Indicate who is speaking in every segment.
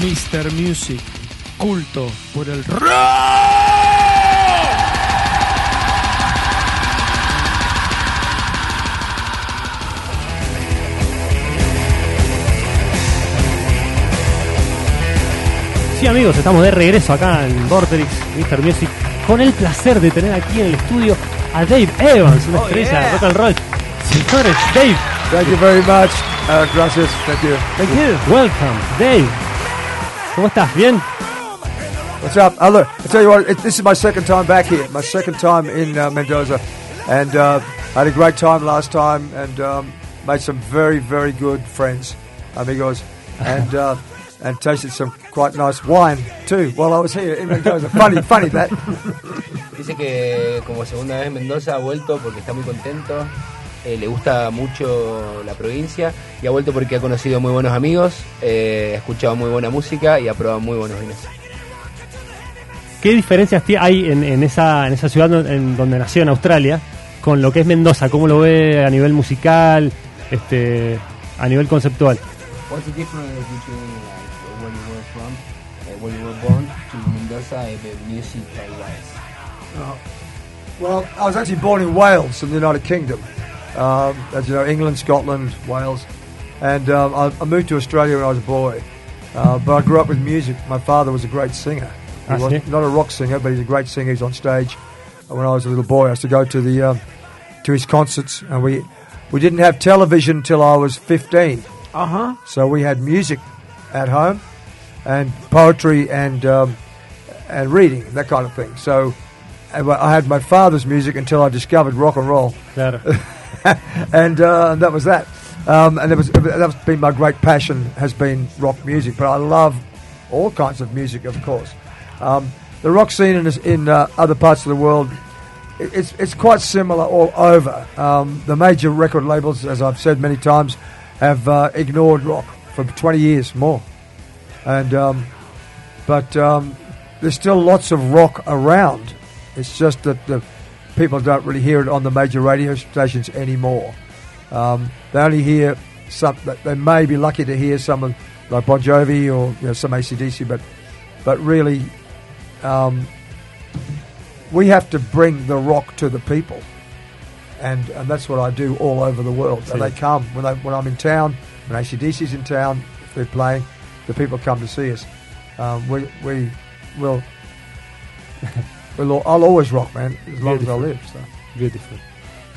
Speaker 1: Mr. Music, culto por el rock.
Speaker 2: Sí, amigos, estamos de regreso acá en Vorterix, Mr. Music, con el placer de tener aquí en el estudio a Dave Evans, una
Speaker 3: Oh,
Speaker 2: estrella
Speaker 3: yeah.
Speaker 2: de rock and roll. Señores, Dave,
Speaker 4: Thank you very much. Uh, gracias. Thank you.
Speaker 2: thank you. Welcome, Dave. ¿Cómo estás? ¿Bien?
Speaker 4: What's up? Oh, look, I tell you what, it, this is my second time back here. My second time in uh, Mendoza, and uh, I had a great time last time, and um, made some very, very good friends, amigos, and uh, and tasted some quite nice wine too while I was here in Mendoza. funny, funny that.
Speaker 3: Dice que como segunda vez en Mendoza ha vuelto porque está muy contento, eh, le gusta mucho la provincia y ha vuelto porque ha conocido muy buenos amigos, eh, ha escuchado muy buena música y ha probado muy buenos vinos.
Speaker 2: ¿Qué diferencias hay en, en esa, en esa ciudad en, donde nació en Australia con lo que es Mendoza? ¿Cómo lo ve a nivel musical, este, a nivel conceptual?
Speaker 3: What's the difference between like where you were from, uh, where you were born to Mendoza and the music wise?
Speaker 4: Well, I was actually born in Wales, in the United Kingdom. Um, as you know, England, Scotland, Wales. And um, I, I moved to Australia when I was a boy. Uh, but I grew up with music. My father was a great singer. He was not a rock singer, but he's a great singer. He's on stage. When I was a little boy, I used to go to the um, to his concerts, and we we didn't have television until I was 15.
Speaker 1: Uh huh.
Speaker 4: So we had music at home, and poetry and um, and reading that kind of thing. So I I had my father's music until I discovered rock and roll,
Speaker 2: Claro.
Speaker 4: and uh, that was that. Um, and it was that's been my great passion has been rock music. But I love all kinds of music, of course. Um, the rock scene in, in uh, other parts of the world it's it's quite similar all over. Um, the major record labels, as I've said many times, have uh, ignored rock for 20 years more, and um, but um, there's still lots of rock around. It's just that the people don't really hear it on the major radio stations anymore. Um, they only hear some. They may be lucky to hear someone like Bon Jovi or you know, some ACDC, but but really, um, we have to bring the rock to the people, and and that's what I do all over the world. And they come when they when I'm in town, when ACDC's in town, if they're playing, the people come to see us. Um, we we will. We'll, I'll always rock, man, as long as I live. So.
Speaker 2: Beautiful.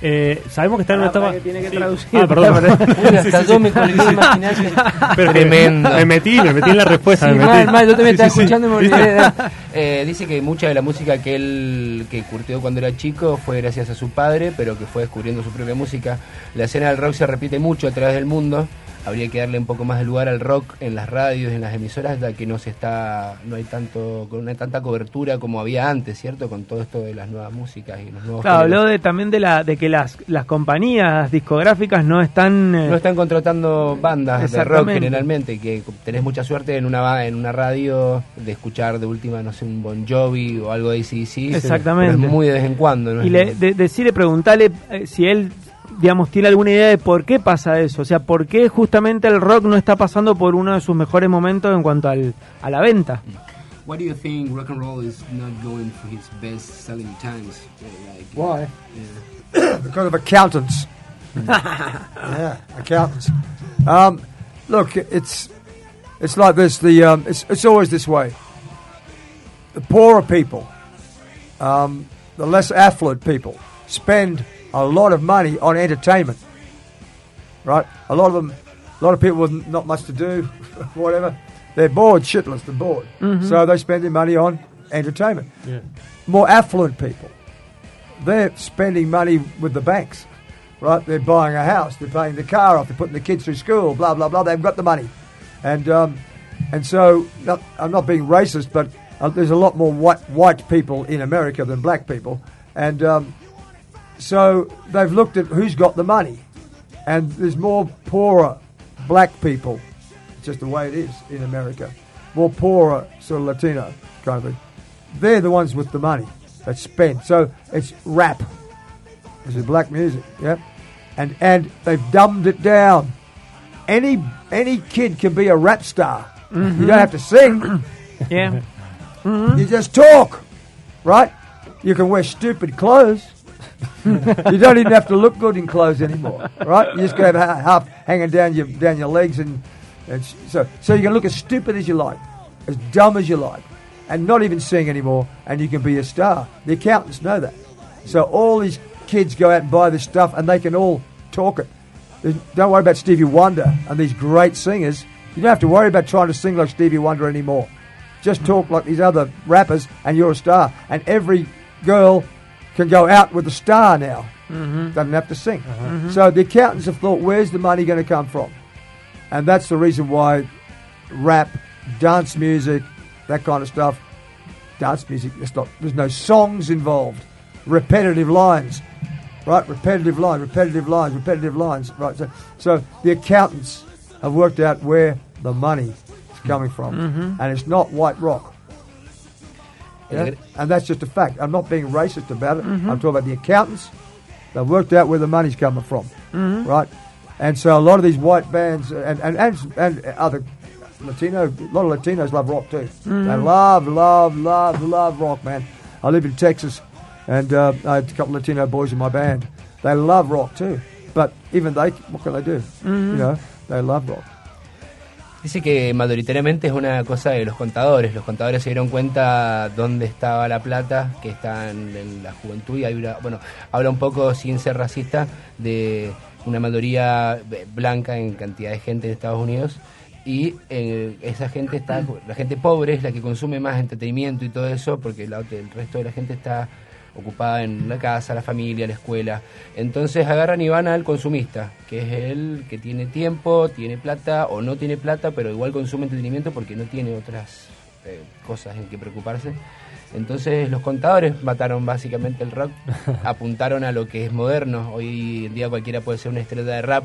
Speaker 2: Eh, sabemos que está en una
Speaker 5: Ah,
Speaker 2: etapa.
Speaker 5: tiene que traducir.
Speaker 2: Ah, perdón.
Speaker 3: Tremendo.
Speaker 2: Me metí, me metí en la respuesta.
Speaker 3: Sí,
Speaker 2: me metí.
Speaker 3: mal, mal, yo también
Speaker 2: Sí,
Speaker 3: estaba
Speaker 2: sí, sí.
Speaker 3: escuchando y me olvidé. Eh, dice que mucha de la música que él que curtió cuando era chico fue gracias a su padre, pero que fue descubriendo su propia música. La escena del rock se repite mucho a través del mundo. Habría que darle un poco más de lugar al rock en las radios, en las emisoras, ya que no se está, no hay tanto, no hay tanta cobertura como había antes, ¿cierto? Con todo esto de las nuevas músicas y los nuevos
Speaker 5: Claro, habló de, también de la de que las, las compañías discográficas no están... eh,
Speaker 3: No están contratando bandas de rock generalmente, que tenés mucha suerte en una en una radio de escuchar de última, no sé, un Bon Jovi o algo de ACDC.
Speaker 5: Exactamente.
Speaker 3: pero es muy de vez en cuando. ¿no?
Speaker 5: y le, de, decirle, preguntarle eh, si él, digamos, tiene alguna idea de por qué pasa eso. O sea, por qué justamente el rock no está pasando por uno de sus mejores momentos en cuanto al, a la venta.
Speaker 6: Why do you think rock and roll is not going for its best selling times? Like,
Speaker 4: Why?
Speaker 6: yeah.
Speaker 4: because of accountants. yeah, accountants. Um, look, it's it's like this. The um, it's it's always this way. The poorer people, um, the less affluent people, spend a lot of money on entertainment. Right? A lot of them, a lot of people with not much to do, whatever. They're bored shitless. They're bored, so they spend their money on entertainment.
Speaker 2: Yeah.
Speaker 4: More affluent people they're spending money with the banks, right? They're buying a house, they're paying the car off, they're putting the kids through school, blah blah blah. They've got the money, and um, and so not, I'm not being racist, but uh, there's a lot more white white people in America than black people, and um, so they've looked at who's got the money, and there's more poorer black people. It's just the way it is in America. More poorer sort of Latino kind of thing. They're the ones with the money that spend. So it's rap. This is black music, yeah. And and they've dumbed it down. Any any kid can be a rap star You mm-hmm. don't have to sing.
Speaker 5: Yeah.
Speaker 4: You just talk, right? You can wear stupid clothes. you don't even have to look good in clothes anymore, right? You just go have half hanging down your down your legs, and, and so so you can look as stupid as you like, as dumb as you like, and not even sing anymore, and you can be a star. The accountants know that. So all these kids go out and buy this stuff, and they can all talk it. Don't worry about Stevie Wonder and these great singers. You don't have to worry about trying to sing like Stevie Wonder anymore. Just talk like these other rappers, and you're a star. And every girl can go out with a star now. Mm-hmm. Doesn't have to sing. So the accountants have thought, where's the money going to come from? And that's the reason why rap, dance music, that kind of stuff, dance music, there's, not, there's no songs involved. Repetitive lines, right? Repetitive lines, repetitive lines, repetitive lines, right? So, so the accountants have worked out where the money is coming from. And it's not white rock. Yeah? And that's just a fact. I'm not being racist about it. Mm-hmm. I'm talking about the accountants. They've worked out where the money's coming from, mm-hmm. right? And so a lot of these white bands uh, and and, and, and other Latino, a lot of Latinos love rock too. They mm-hmm. love, love, love, love rock, man. I live in Texas, and uh, I had a couple of Latino boys in my band. They love rock too, but even they, what can they do? You know, they love rock.
Speaker 3: Dice que mayoritariamente es una cosa de los contadores. Los contadores se dieron cuenta dónde estaba la plata, que está en, la juventud. Y hay una- bueno, habla un poco, sin ser racista, de una mayoría blanca en cantidad de gente en Estados Unidos. Y eh, esa gente está, la gente pobre es la que consume más entretenimiento y todo eso, porque el resto de la gente está ocupada en la casa, la familia, la escuela. Entonces agarran y van al consumista, que es el que tiene tiempo, tiene plata o no tiene plata, pero igual consume entretenimiento porque no tiene otras eh, cosas en que preocuparse. Entonces los contadores mataron básicamente el rock, apuntaron a lo que es moderno. Hoy en día cualquiera puede ser una estrella de rap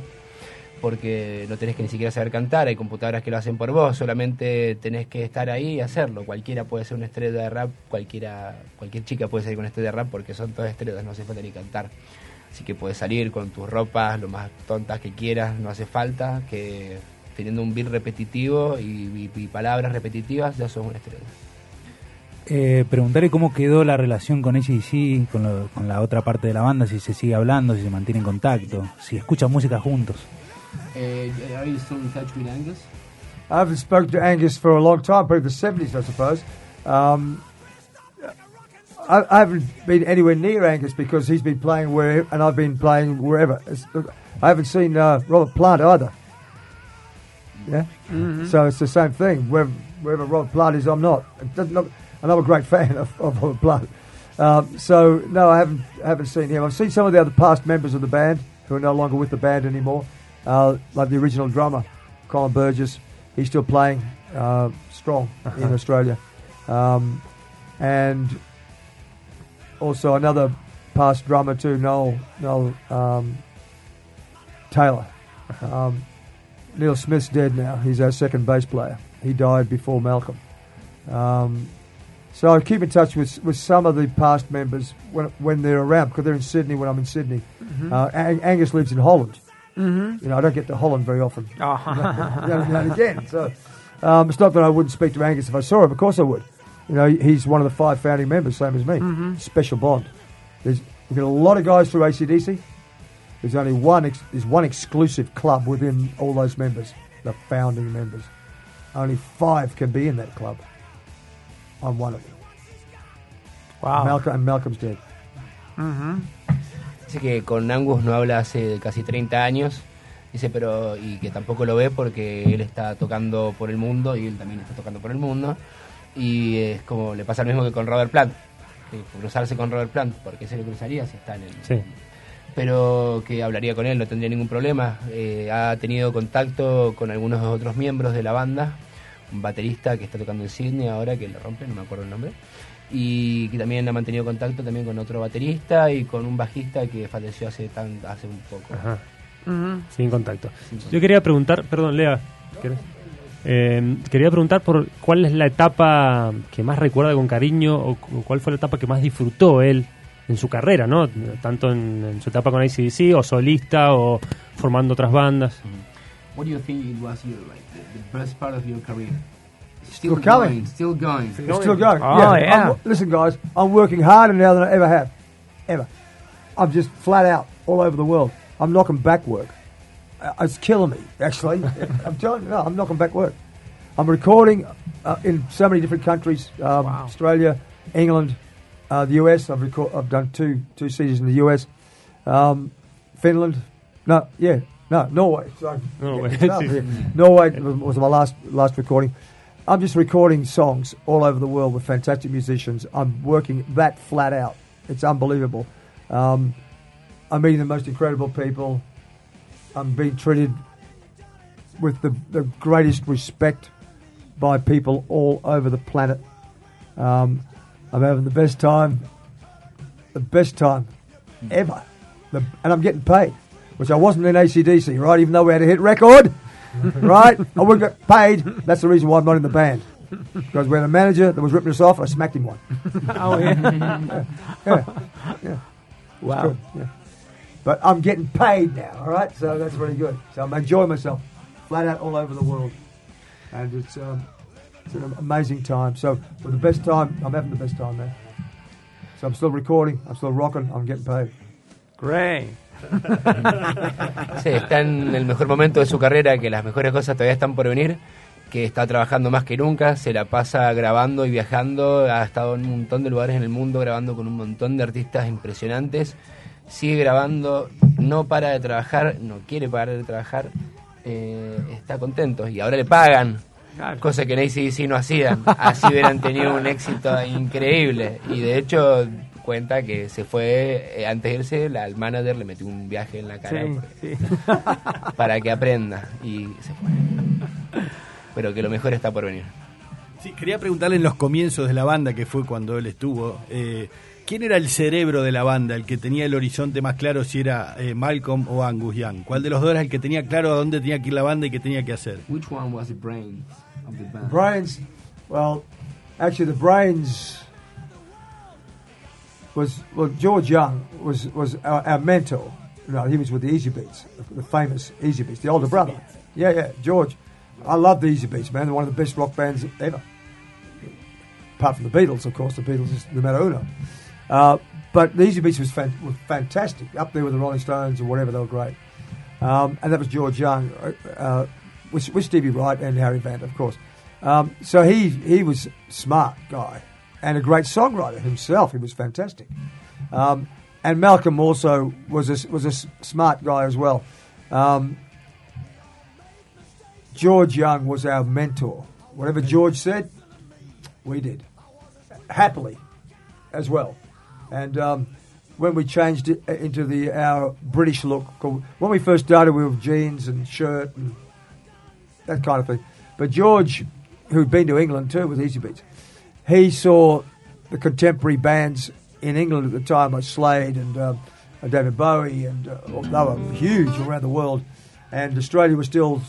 Speaker 3: porque no tenés que ni siquiera saber cantar, hay computadoras que lo hacen por vos, solamente tenés que estar ahí y hacerlo. Cualquiera puede ser una estrella de rap, cualquiera, cualquier chica puede salir con una estrella de rap porque son todas estrellas, no hace falta ni cantar. Así que puedes salir con tus ropas lo más tontas que quieras, no hace falta que teniendo un beat repetitivo y, palabras repetitivas ya sos una estrella.
Speaker 7: Eh, preguntarle cómo quedó la relación con ACDC, con, lo- con la otra parte de la banda, si se sigue hablando, si se mantiene en contacto, si escuchan música juntos.
Speaker 6: Uh, are you still in touch with Angus?
Speaker 4: I haven't spoken to Angus for a long time, probably the 70s, I suppose. Um, I, I haven't been anywhere near Angus because he's been playing where, and I've been playing wherever. It's- I haven't seen uh, Robert Plant either. Yeah, so it's the same thing. Wherever, wherever Robert Plant is, I'm not. It doesn't look- and I'm a great fan of, of Robert Plant. Um, so no, I haven't haven't seen him. I've seen some of the other past members of the band who are no longer with the band anymore, uh, like the original drummer, Colin Burgess. He's still playing uh, strong in Australia, um, and also another past drummer too, Noel Noel um, Taylor. Um, Neil Smith's dead now. He's our second bass player. He died before Malcolm. Um, so I keep in touch with with some of the past members when when they're around because they're in Sydney when I'm in Sydney. Uh, Ang- Angus lives in Holland.
Speaker 5: Mm-hmm.
Speaker 4: You know, I don't get to Holland very often.
Speaker 5: Oh.
Speaker 4: now and now and again. So um, it's not that I wouldn't speak to Angus if I saw him. Of course I would. You know, he's one of the five founding members, same as me. Special bond. There's we've got a lot of guys through ACDC. There's only one. Ex- there's one exclusive club within all those members, the founding members. Only five can be in that club. I'm one of them.
Speaker 5: Wow.
Speaker 4: Malcolm and Malcolm's dead.
Speaker 5: Ujú.
Speaker 3: Dice que con Angus no habla hace casi 30 años. Dice, pero. y que tampoco lo ve porque él está tocando por el mundo y él también está tocando por el mundo. Y es como le pasa lo mismo que con Robert Plant. que cruzarse con Robert Plant, porque se lo cruzaría si está en el.
Speaker 2: Sí.
Speaker 3: Pero que hablaría con él, no tendría ningún problema. Eh, ha tenido contacto con algunos otros miembros de la banda. Un baterista que está tocando en Sydney ahora, que le rompe, no me acuerdo el nombre y que también ha mantenido contacto también con otro baterista y con un bajista que falleció hace tan hace un poco.
Speaker 2: Ajá. Sin contacto. Yo quería preguntar, perdón, Lea, ¿querés? Eh, quería preguntar por cuál es la etapa que más recuerda con cariño o, cu- cuál fue la etapa que más disfrutó él en su carrera, ¿no? Tanto en, en su etapa con ACDC o solista o formando otras bandas.
Speaker 6: What do you think it was your like the, the best part of your career? Still
Speaker 4: Still coming.
Speaker 6: going. Still going.
Speaker 4: Still going.
Speaker 5: Oh, yeah.
Speaker 4: I'm- listen, guys, I'm working harder now than I ever have. Ever. I'm just flat out all over the world. I'm knocking back work. Uh, It's killing me, actually. I'm telling you, no, I'm knocking back work. I'm recording uh, in so many different countries um, Australia, England, uh, the US. I've, record- I've done two, two seasons in the US. Um, Finland. No, yeah. No, Norway. Sorry.
Speaker 2: Norway.
Speaker 4: Yeah, no, yeah. Norway was, was my last last recording. I'm just recording songs all over the world with fantastic musicians. I'm working that flat out. It's unbelievable. Um, I'm meeting the most incredible people. I'm being treated with the, the greatest respect by people all over the planet. Um, I'm having the best time, the best time ever. The, and I'm getting paid, which I wasn't in ACDC, right? Even though we had a hit record, right? I wouldn't get paid. That's the reason why I'm not in the band. Because we had a manager that was ripping us off, I smacked him one.
Speaker 5: Oh, yeah.
Speaker 4: Yeah, yeah.
Speaker 5: wow.
Speaker 4: Yeah. But I'm getting paid now, all right? So that's really good. So I'm enjoying myself flat out all over the world. And it's, um, it's an amazing time. So for the best time, I'm having the best time there. So I'm still recording, I'm still rocking, I'm getting paid.
Speaker 5: Great.
Speaker 3: Sí, está en el mejor momento de su carrera, que las mejores cosas todavía están por venir, que está trabajando más que nunca, se la pasa grabando y viajando, ha estado en un montón de lugares en el mundo grabando con un montón de artistas impresionantes, sigue grabando, no para de trabajar, no quiere parar de trabajar, eh, está contento y ahora le pagan.
Speaker 5: Claro.
Speaker 3: Cosa que en ACDC no hacían, así hubieran tenido un éxito increíble. Y de hecho, cuenta que se fue, eh, antes de irse, la, el manager le metió un viaje en la cara
Speaker 5: Sí,
Speaker 3: porque-
Speaker 5: sí.
Speaker 3: para que aprenda y se fue. Pero que lo mejor está por venir.
Speaker 8: Sí, quería preguntarle en los comienzos de la banda, que fue cuando él estuvo, eh, ¿quién era el cerebro de la banda, el que tenía el horizonte más claro si era eh, Malcolm o Angus Young? ¿Cuál de los dos era el que tenía claro a dónde tenía que ir la banda y qué tenía que hacer?
Speaker 6: Which one was the brains of the band?
Speaker 4: Brains, well, actually, the brains was well. George Young was was our, our mentor. No, he was with the Easybeats, the, famous Easybeats, the older brother. Yeah, yeah, George. I love the Easybeats, man. They're one of the best rock bands ever. Apart from the Beatles, of course, the Beatles is numero uno. Uh, but the Easybeats was, fan- was fantastic, up there with the Rolling Stones or whatever. They were great. Um, and that was George Young, uh, uh, with, with Stevie Wright and Harry Vanda, of course. Um, so he he was a smart guy and a great songwriter himself. He was fantastic. Um, and Malcolm also was a, was a s- smart guy as well. Um, George Young was our mentor. Whatever George said, we did happily as well. And um, when we changed it into the our British look, when we first started, we were jeans and shirt and that kind of thing. But George, who'd been to England too with Easybeats, he saw the contemporary bands in England at the time, like Slade and uh, and David Bowie, and uh, they were huge around the world. And Australia was still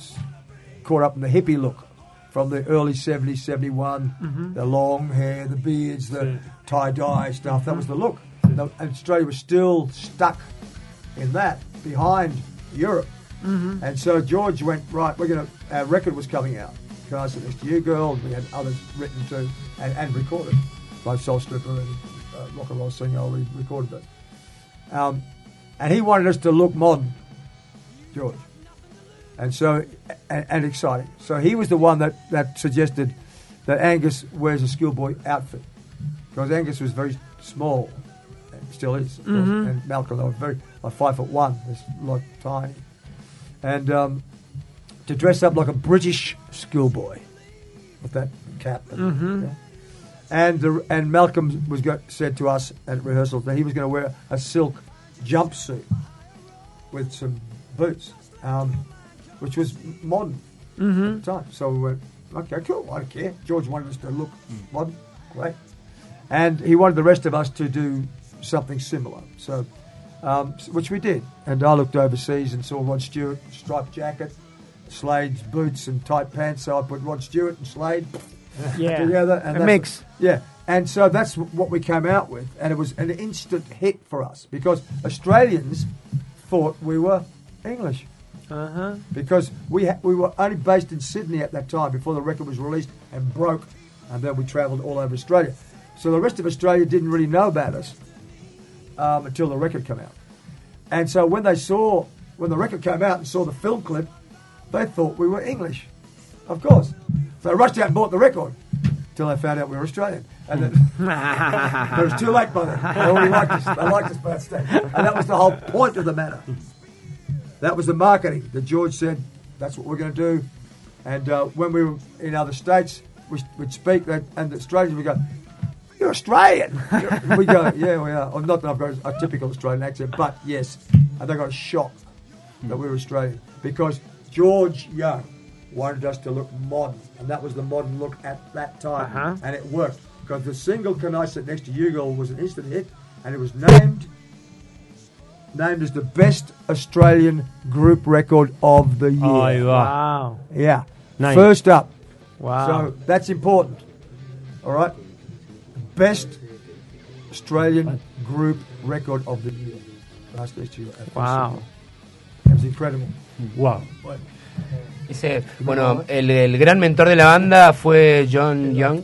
Speaker 4: caught up in the hippie look from the early 70s, 71, mm-hmm. the long hair, the beards, the tie dye stuff. That was the look. The- and Australia was still stuck in that behind Europe. Mm-hmm. And so George went, right, we're going to, our record was coming out. Sit Next to You Girl? And we had others written to and, and recorded. Both Soul Stripper and uh, Rock and Roll Singer, we recorded that. Um, and he wanted us to look modern, George. And so, and, and exciting. So he was the one that, that suggested that Angus wears a schoolboy outfit. Because Angus was very small, and still is, course. and Malcolm, they were very, like five foot one, this like tiny. And um, to dress up like a British schoolboy with that cap. And, yeah. and, the, and Malcolm was go, said to us at rehearsal that he was going to wear a silk jumpsuit with some boots, um, which was modern at the time. So we went, okay, cool, I don't care. George wanted us to look modern, great. And he wanted the rest of us to do something similar. So, um, which we did. And I looked overseas and saw Rod Stewart, striped jacket, Slade's boots and tight pants. So I put Rod Stewart and Slade
Speaker 5: Yeah.
Speaker 4: together. And
Speaker 5: A
Speaker 4: that's-
Speaker 5: mix.
Speaker 4: Yeah. And so that's what we came out with. And it was an instant hit for us because Australians thought we were English.
Speaker 5: Ajá.
Speaker 4: because we ha- we were only based in Sydney at that time before the record was released and broke, and then we travelled all over Australia. So the rest of Australia didn't really know about us um, until the record came out. And so when they saw when the record came out and saw the film clip, they thought we were English, of course. So they rushed out and bought the record until they found out we were Australian. And but it was too late by then. They already liked us. They liked us by that stage. And that was the whole point of the matter. That was the marketing that George said, that's what we're going to do. And uh, when we were in other states, we, we'd speak, that, and the Australians would go, You're Australian. we go, Yeah, we are. Well, not that I've got a typical Australian accent, but yes. And they got shocked that we were Australian because George Young wanted us to look modern, and that was the modern look at that time.
Speaker 5: Uh-huh.
Speaker 4: And it worked because the single Can I Sit Next to You Girl was an instant hit, and it was named named as the best Australian group record of the year.
Speaker 2: Ahí va.
Speaker 5: Wow.
Speaker 4: Yeah.
Speaker 2: Nice.
Speaker 4: First up.
Speaker 5: Wow.
Speaker 4: So that's important. All right. Best Australian group record of the year. Last next year.
Speaker 5: wow.
Speaker 4: Was incredible.
Speaker 2: Wow.
Speaker 3: Ese, bueno, el, el gran mentor de la banda fue John Young,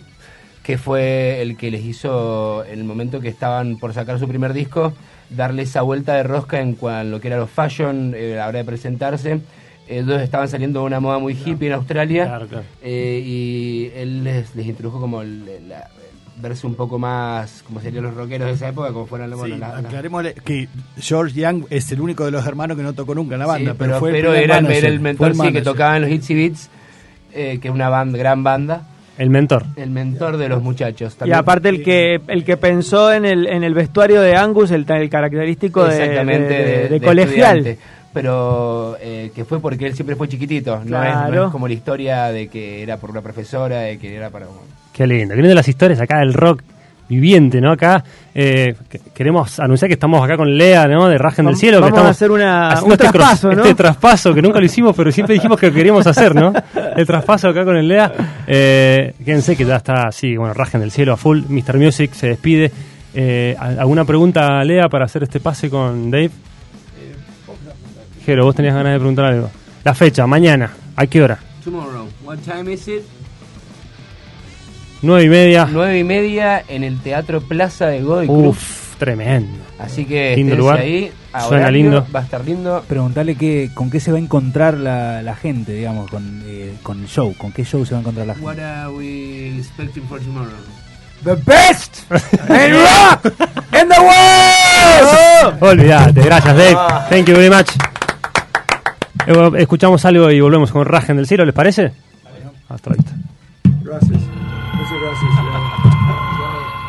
Speaker 3: que fue el que les hizo, en el momento que estaban por sacar su primer disco, darle esa vuelta de rosca en cuan- lo que era los fashion, eh, a la hora de presentarse. Ellos estaban saliendo de una moda muy hippie en Australia
Speaker 2: Claro, claro.
Speaker 3: eh, y él les, les introdujo como el- la- verse un poco más, como serían los rockeros de esa época, como fueran bueno,
Speaker 8: Sí,
Speaker 3: la- la-
Speaker 8: aclarémosle que George Young es el único de los hermanos que no tocó nunca en la
Speaker 3: Sí,
Speaker 8: banda, pero,
Speaker 3: pero,
Speaker 8: fue el
Speaker 3: pero
Speaker 8: primer
Speaker 3: era, el-
Speaker 8: manager,
Speaker 3: era el
Speaker 8: fue
Speaker 3: mentor sí, que tocaba en los Hits y Beats, eh, que es una banda, gran banda.
Speaker 2: El mentor.
Speaker 3: El mentor de los muchachos.
Speaker 5: Y
Speaker 3: También-
Speaker 5: aparte el que el que pensó en el en el vestuario de Angus, el, el característico de,
Speaker 3: Exactamente,
Speaker 5: de- de-
Speaker 3: de,
Speaker 5: de
Speaker 3: de
Speaker 5: colegial.
Speaker 3: estudiante. Pero eh, que fue porque él siempre fue chiquitito. No, es, no es como la historia de que era por una profesora, de que era para...
Speaker 2: Qué lindo. Qué lindo las historias acá del rock viviente, ¿no? Acá eh, que- queremos anunciar que estamos acá con Lea, ¿no? De Rajen del Cielo. que
Speaker 5: vamos a
Speaker 2: estamos
Speaker 5: hacer una-
Speaker 2: haciendo
Speaker 5: un
Speaker 2: este,
Speaker 5: traspaso, ¿no?
Speaker 2: este traspaso que nunca lo hicimos, pero siempre dijimos que lo queríamos hacer, ¿no? El traspaso acá con el Lea. Eh, quédense que ya está, sí, bueno, Rajen del Cielo a full. Mr. Music se despide. Eh, ¿Alguna pregunta, Lea, para hacer este pase con Dave? Jero, vos tenías ganas de preguntar algo. La fecha, mañana. ¿A qué hora?
Speaker 6: Tomorrow. What time is it?
Speaker 2: Nueve y media.
Speaker 3: Nueve y media en el Teatro Plaza de Godoy Cruz.
Speaker 2: Uf, tremendo.
Speaker 3: Así que
Speaker 2: Lindo lugar.
Speaker 3: ahí.
Speaker 2: Suena
Speaker 3: horario,
Speaker 2: lindo.
Speaker 3: Va a estar lindo.
Speaker 7: Preguntarle qué, con qué se va a encontrar la, la gente, digamos, con, eh, con el show. ¿Con qué show se va a encontrar la gente?
Speaker 6: What are we expecting for tomorrow?
Speaker 4: The best in rock in the world!
Speaker 2: Olvídate, gracias Dave. Thank you very much. Eh, Escuchamos algo y volvemos con Rajen del Cielo, ¿les parece? Hasta vista.
Speaker 4: Gracias.